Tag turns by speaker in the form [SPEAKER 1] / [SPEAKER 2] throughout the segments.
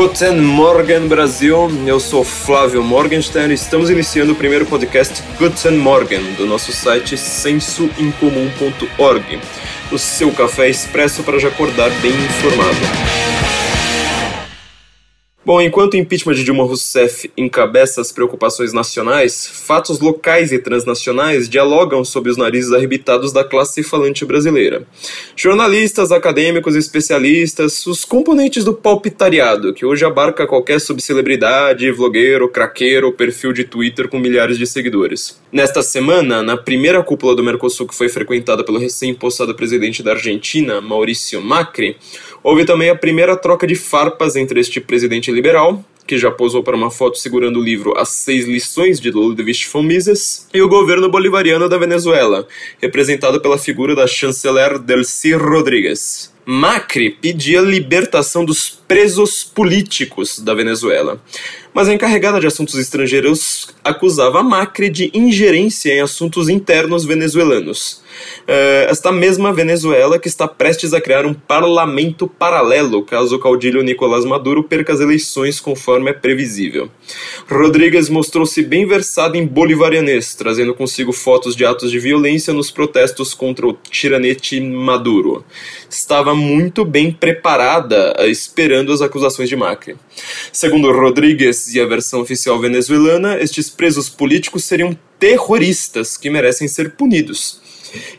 [SPEAKER 1] Guten Morgen Brasil, eu sou Flávio Morgenstern e estamos iniciando o primeiro podcast Guten Morgen do nosso site sensoincomum.org, o seu café expresso para já acordar bem informado. Bom, enquanto o impeachment de Dilma Rousseff encabeça as preocupações nacionais, fatos locais e transnacionais dialogam sob os narizes arrebitados da classe falante brasileira. Jornalistas, acadêmicos, especialistas, os componentes do palpitariado, que hoje abarca qualquer subcelebridade, vlogueiro, craqueiro, perfil de Twitter com milhares de seguidores. Nesta semana, na primeira cúpula do Mercosul que foi frequentada pelo recém-impostado presidente da Argentina, Maurício Macri, houve também a primeira troca de farpas entre este presidente liberal, que já posou para uma foto segurando o livro As Seis Lições de Ludwig von Mises, e o governo bolivariano da Venezuela, representado pela figura da chanceler Delcy Rodrigues. Macri pedia libertação dos presos políticos da Venezuela, mas a encarregada de assuntos estrangeiros acusava Macri de ingerência em assuntos internos venezuelanos. Uh, esta mesma Venezuela que está prestes a criar um parlamento paralelo caso o caudilho Nicolás Maduro perca as eleições conforme é previsível. Rodrigues mostrou-se bem versado em bolivarianês, trazendo consigo fotos de atos de violência nos protestos contra o tiranete Maduro. Estava muito bem preparada, esperando as acusações de Macri. Segundo Rodrigues e a versão oficial venezuelana, estes presos políticos seriam terroristas que merecem ser punidos.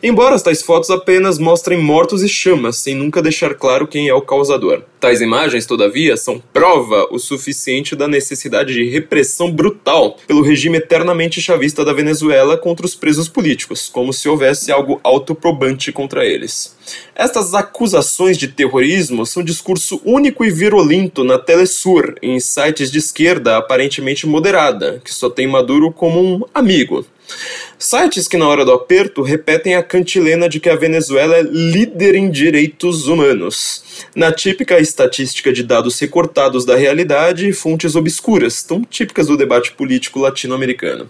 [SPEAKER 1] Embora as tais fotos apenas mostrem mortos e chamas, sem nunca deixar claro quem é o causador. Tais imagens, todavia, são prova o suficiente da necessidade de repressão brutal pelo regime eternamente chavista da Venezuela contra os presos políticos, como se houvesse algo autoprobante contra eles. Estas acusações de terrorismo são discurso único e virulento na Telesur, em sites de esquerda aparentemente moderada, que só tem Maduro como um amigo. Sites que, na hora do aperto, repetem a cantilena de que a Venezuela é líder em direitos humanos. Na típica estatística de dados recortados da realidade e fontes obscuras, tão típicas do debate político latino-americano.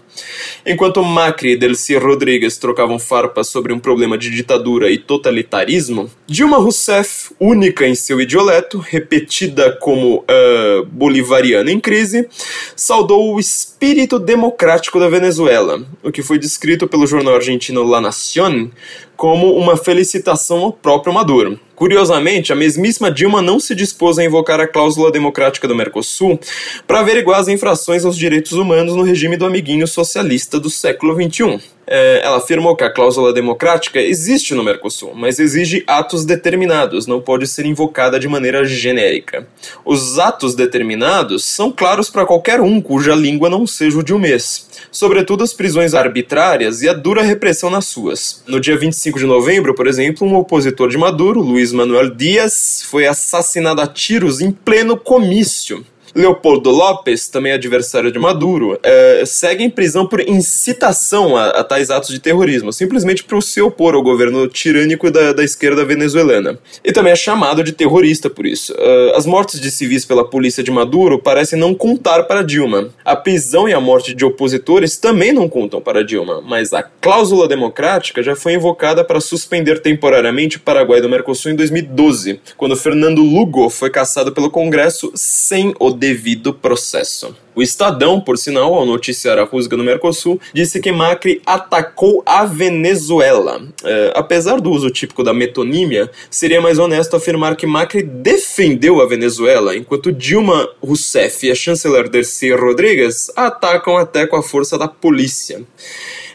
[SPEAKER 1] Enquanto Macri e Delcy Rodrigues trocavam farpas sobre um problema de ditadura e totalitarismo, Dilma Rousseff, única em seu idioleto, repetida como uh, bolivariana em crise, saudou o espírito democrático da Venezuela, o que foi descrito pelo jornal argentino La Nación como uma felicitação ao próprio Maduro. Curiosamente, a mesmíssima Dilma não se dispôs a invocar a cláusula democrática do Mercosul para averiguar as infrações aos direitos humanos no regime do amiguinho socialista do século XXI. É, ela afirmou que a cláusula democrática existe no Mercosul, mas exige atos determinados, não pode ser invocada de maneira genérica. Os atos determinados são claros para qualquer um cuja língua não seja o de um mês, sobretudo as prisões arbitrárias e a dura repressão nas suas. No dia 25 de novembro, por exemplo, um opositor de Maduro, Luiz Manuel Dias foi assassinado a tiros em pleno comício. Leopoldo Lopes, também adversário de Maduro, é, segue em prisão por incitação a, a tais atos de terrorismo, simplesmente por se opor ao governo tirânico da, da esquerda venezuelana. E também é chamado de terrorista por isso. Uh, as mortes de civis pela polícia de Maduro parecem não contar para Dilma. A prisão e a morte de opositores também não contam para Dilma, mas a cláusula democrática já foi invocada para suspender temporariamente o Paraguai do Mercosul em 2012, quando Fernando Lugo foi caçado pelo Congresso sem o devido processo. O Estadão, por sinal, ao noticiar a rusga no Mercosul, disse que Macri atacou a Venezuela. É, apesar do uso típico da metonímia, seria mais honesto afirmar que Macri defendeu a Venezuela, enquanto Dilma Rousseff e a chanceler Dercy Rodrigues atacam até com a força da polícia.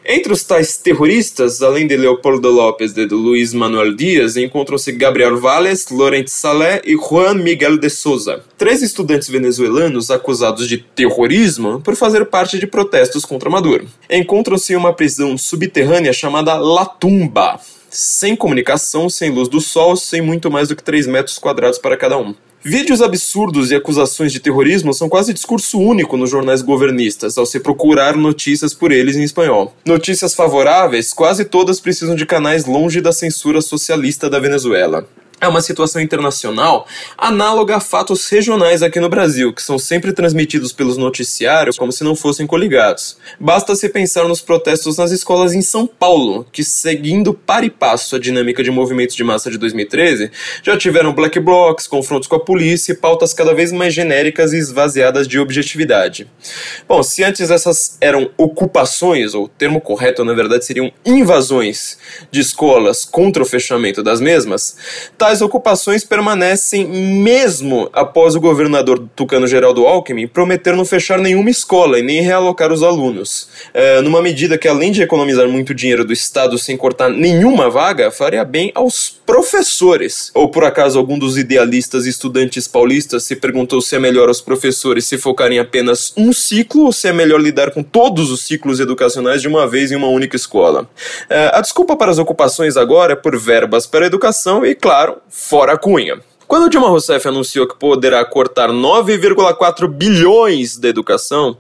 [SPEAKER 1] Entre os tais terroristas, além de Leopoldo López e de Luiz Manuel Dias, encontram-se Gabriel Valles, Laurent Salé e Juan Miguel de Souza, três estudantes venezuelanos acusados de terrorismo por fazer parte de protestos contra Maduro. Encontram-se em uma prisão subterrânea chamada La Tumba, sem comunicação, sem luz do sol, sem muito mais do que 3 metros quadrados para cada um. Vídeos absurdos e acusações de terrorismo são quase discurso único nos jornais governistas, ao se procurar notícias por eles em espanhol. Notícias favoráveis, quase todas precisam de canais longe da censura socialista da Venezuela. É uma situação internacional análoga a fatos regionais aqui no Brasil, que são sempre transmitidos pelos noticiários como se não fossem coligados. Basta se pensar nos protestos nas escolas em São Paulo, que, seguindo para e passo a dinâmica de movimentos de massa de 2013, já tiveram black blocs, confrontos com a polícia e pautas cada vez mais genéricas e esvaziadas de objetividade. Bom, se antes essas eram ocupações, ou o termo correto na verdade seriam invasões de escolas contra o fechamento das mesmas, tais ocupações permanecem mesmo após o governador tucano Geraldo Alckmin prometer não fechar nenhuma escola e nem realocar os alunos. É, numa medida que, além de economizar muito dinheiro do Estado sem cortar nenhuma vaga, faria bem aos professores. Ou por acaso algum dos idealistas estudantes paulistas se perguntou se é melhor aos professores se focarem em apenas um ciclo ou se é melhor lidar com todos os ciclos educacionais de uma vez em uma única escola. É, a desculpa para as ocupações agora é por verbas para a educação e, claro, fora a Cunha. Quando Dilma Rousseff anunciou que poderá cortar 9,4 bilhões da educação,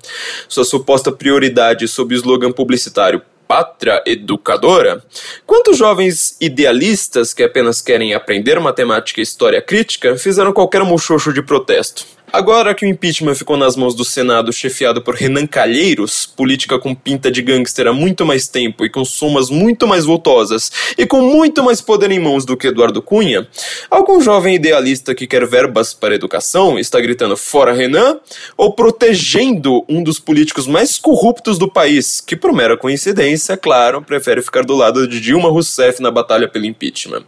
[SPEAKER 1] sua suposta prioridade sob o slogan publicitário Pátria Educadora, quantos jovens idealistas que apenas querem aprender matemática e história crítica fizeram qualquer muxoxo de protesto? Agora que o impeachment ficou nas mãos do Senado, chefiado por Renan Calheiros, política com pinta de gangster há muito mais tempo e com somas muito mais voltosas e com muito mais poder em mãos do que Eduardo Cunha, algum jovem idealista que quer verbas para educação está gritando fora Renan ou protegendo um dos políticos mais corruptos do país, que por mera coincidência, claro, prefere ficar do lado de Dilma Rousseff na batalha pelo impeachment.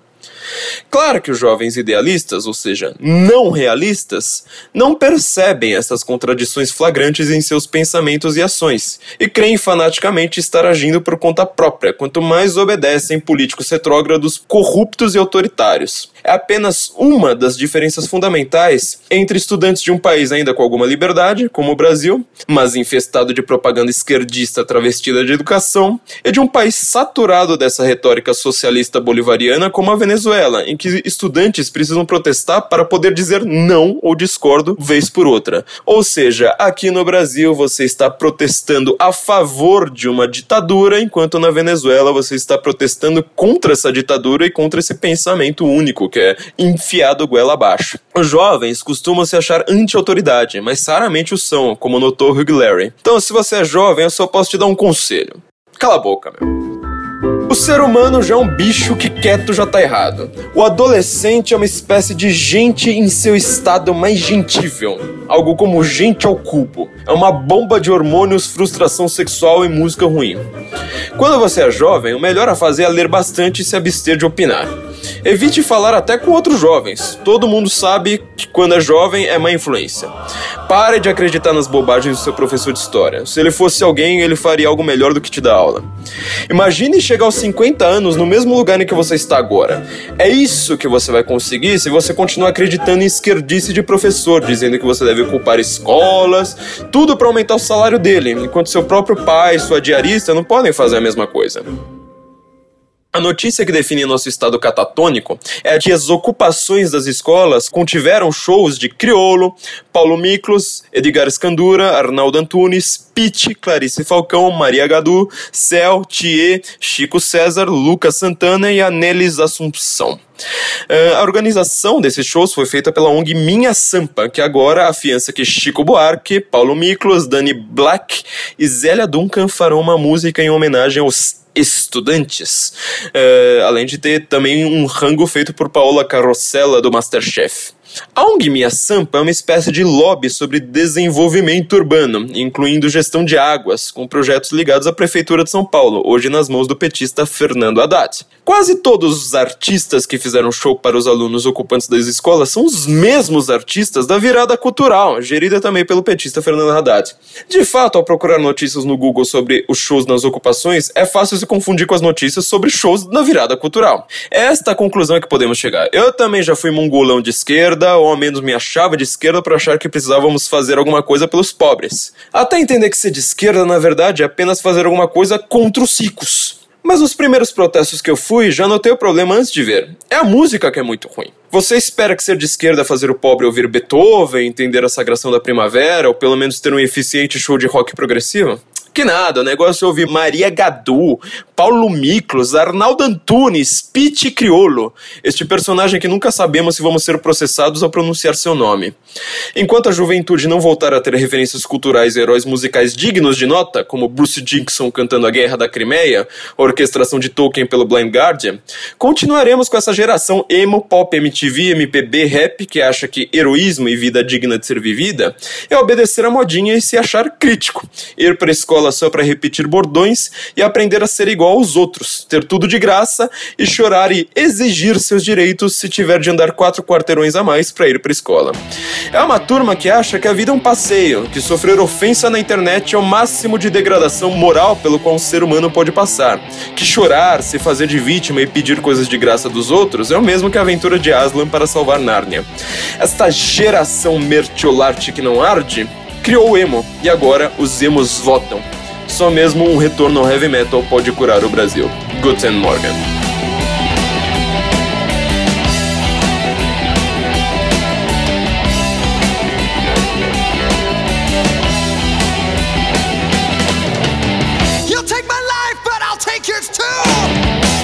[SPEAKER 1] Claro que os jovens idealistas, ou seja, não realistas, não percebem essas contradições flagrantes em seus pensamentos e ações, e creem fanaticamente estar agindo por conta própria, quanto mais obedecem políticos retrógrados, corruptos e autoritários. É apenas uma das diferenças fundamentais entre estudantes de um país ainda com alguma liberdade, como o Brasil, mas infestado de propaganda esquerdista travestida de educação, e de um país saturado dessa retórica socialista bolivariana como a Venezuela Venezuela, em que estudantes precisam protestar para poder dizer não ou discordo vez por outra. Ou seja, aqui no Brasil você está protestando a favor de uma ditadura, enquanto na Venezuela você está protestando contra essa ditadura e contra esse pensamento único que é enfiado goela abaixo. Os jovens costumam se achar anti-autoridade, mas raramente o são, como notou Hugh Larry. Então, se você é jovem, eu só posso te dar um conselho. Cala a boca, meu. O ser humano já é um bicho que quieto já tá errado. O adolescente é uma espécie de gente em seu estado mais gentível, algo como gente ao cubo. É uma bomba de hormônios, frustração sexual e música ruim. Quando você é jovem, o melhor a fazer é ler bastante e se abster de opinar. Evite falar até com outros jovens. Todo mundo sabe que quando é jovem é má influência. Pare de acreditar nas bobagens do seu professor de história. Se ele fosse alguém, ele faria algo melhor do que te dar aula. Imagine chegar aos 50 anos no mesmo lugar em que você está agora. É isso que você vai conseguir se você continuar acreditando em esquerdice de professor, dizendo que você deve ocupar escolas, tudo para aumentar o salário dele, enquanto seu próprio pai, sua diarista não podem fazer a mesma coisa. A notícia que define nosso estado catatônico é que as ocupações das escolas contiveram shows de Criolo, Paulo Miklos, Edgar Escandura, Arnaldo Antunes, Pitt, Clarice Falcão, Maria Gadu, Cel, Thier, Chico César, Lucas Santana e Anelis Assumpção. Uh, a organização desses shows foi feita pela ONG Minha Sampa, que agora afiança que Chico Buarque, Paulo Miklos, Dani Black e Zélia Duncan farão uma música em homenagem aos estudantes, uh, além de ter também um rango feito por Paola Carrossela do Masterchef. A ONG Minha Sampa é uma espécie de lobby sobre desenvolvimento urbano, incluindo gestão de águas, com projetos ligados à Prefeitura de São Paulo, hoje nas mãos do petista Fernando Haddad. Quase todos os artistas que fizeram show para os alunos ocupantes das escolas são os mesmos artistas da virada cultural, gerida também pelo petista Fernando Haddad. De fato, ao procurar notícias no Google sobre os shows nas ocupações, é fácil se confundir com as notícias sobre shows na virada cultural. É esta a conclusão que podemos chegar. Eu também já fui mongolão de esquerda, esquerda, ou ao menos me achava de esquerda por achar que precisávamos fazer alguma coisa pelos pobres. Até entender que ser de esquerda, na verdade, é apenas fazer alguma coisa contra os ricos. Mas nos primeiros protestos que eu fui, já notei o problema antes de ver. É a música que é muito ruim. Você espera que ser de esquerda é fazer o pobre ouvir Beethoven, entender a sagração da primavera, ou pelo menos ter um eficiente show de rock progressivo? Que nada, o negócio é ouvir Maria Gadu, Paulo Miklos, Arnaldo Antunes, Pete Criolo, este personagem que nunca sabemos se vamos ser processados ao pronunciar seu nome. Enquanto a juventude não voltar a ter referências culturais e heróis musicais dignos de nota, como Bruce Dickinson cantando a Guerra da Crimeia, a orquestração de Tolkien pelo Blind Guardian, continuaremos com essa geração emo, pop, MTV, MPB, rap que acha que heroísmo e vida digna de ser vivida é obedecer a modinha e se achar crítico, ir para a escola escola só para repetir bordões e aprender a ser igual aos outros, ter tudo de graça e chorar e exigir seus direitos se tiver de andar quatro quarteirões a mais para ir para escola. É uma turma que acha que a vida é um passeio, que sofrer ofensa na internet é o máximo de degradação moral pelo qual um ser humano pode passar, que chorar, se fazer de vítima e pedir coisas de graça dos outros é o mesmo que a aventura de Aslan para salvar Nárnia. Esta geração mertiolarte que não arde criou o emo e agora os emos votam. Só mesmo um retorno ao heavy metal pode curar o Brasil. Guten Morgan.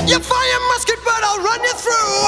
[SPEAKER 1] You fire musket, but I'll run you through.